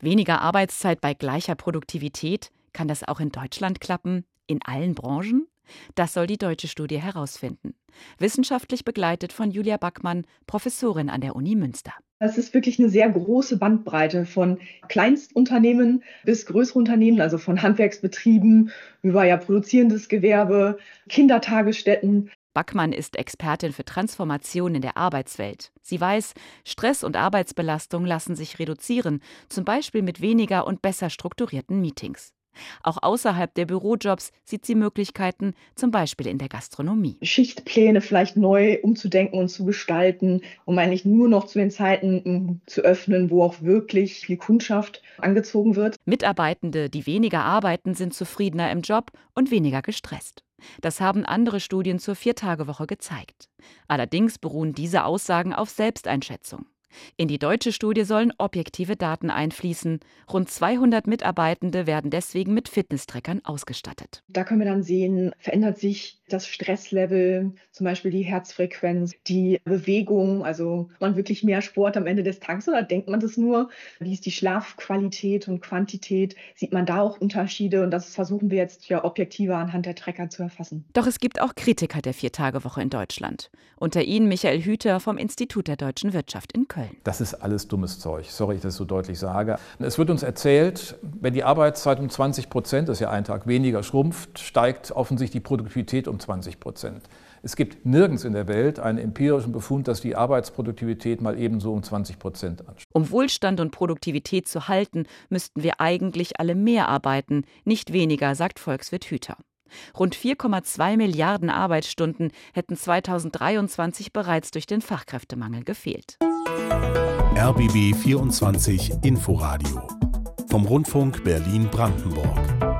Weniger Arbeitszeit bei gleicher Produktivität, kann das auch in Deutschland klappen? In allen Branchen? Das soll die deutsche Studie herausfinden. Wissenschaftlich begleitet von Julia Backmann, Professorin an der Uni Münster. Es ist wirklich eine sehr große Bandbreite von Kleinstunternehmen bis größere Unternehmen, also von Handwerksbetrieben über ja produzierendes Gewerbe, Kindertagesstätten. Backmann ist Expertin für Transformation in der Arbeitswelt. Sie weiß, Stress und Arbeitsbelastung lassen sich reduzieren, zum Beispiel mit weniger und besser strukturierten Meetings. Auch außerhalb der Bürojobs sieht sie Möglichkeiten, zum Beispiel in der Gastronomie. Schichtpläne vielleicht neu umzudenken und zu gestalten, um eigentlich nur noch zu den Zeiten zu öffnen, wo auch wirklich viel Kundschaft angezogen wird. Mitarbeitende, die weniger arbeiten, sind zufriedener im Job und weniger gestresst. Das haben andere Studien zur Viertagewoche gezeigt. Allerdings beruhen diese Aussagen auf Selbsteinschätzung. In die deutsche Studie sollen objektive Daten einfließen. Rund 200 Mitarbeitende werden deswegen mit Fitnesstrackern ausgestattet. Da können wir dann sehen, verändert sich das Stresslevel, zum Beispiel die Herzfrequenz, die Bewegung, also man wirklich mehr Sport am Ende des Tages oder denkt man das nur? Wie ist die Schlafqualität und Quantität? Sieht man da auch Unterschiede? Und das versuchen wir jetzt ja objektiver anhand der Tracker zu erfassen. Doch es gibt auch Kritiker der Viertagewoche in Deutschland. Unter ihnen Michael Hüter vom Institut der deutschen Wirtschaft in Köln. Das ist alles dummes Zeug. Sorry, ich das so deutlich sage. Es wird uns erzählt, wenn die Arbeitszeit um 20 Prozent, das ist ja ein Tag weniger, schrumpft, steigt offensichtlich die Produktivität um 20 Prozent. Es gibt nirgends in der Welt einen empirischen Befund, dass die Arbeitsproduktivität mal ebenso um 20 Prozent ansteigt. Um Wohlstand und Produktivität zu halten, müssten wir eigentlich alle mehr arbeiten, nicht weniger, sagt Volkswirt Hüter. Rund 4,2 Milliarden Arbeitsstunden hätten 2023 bereits durch den Fachkräftemangel gefehlt. RBB 24 Inforadio vom Rundfunk Berlin-Brandenburg.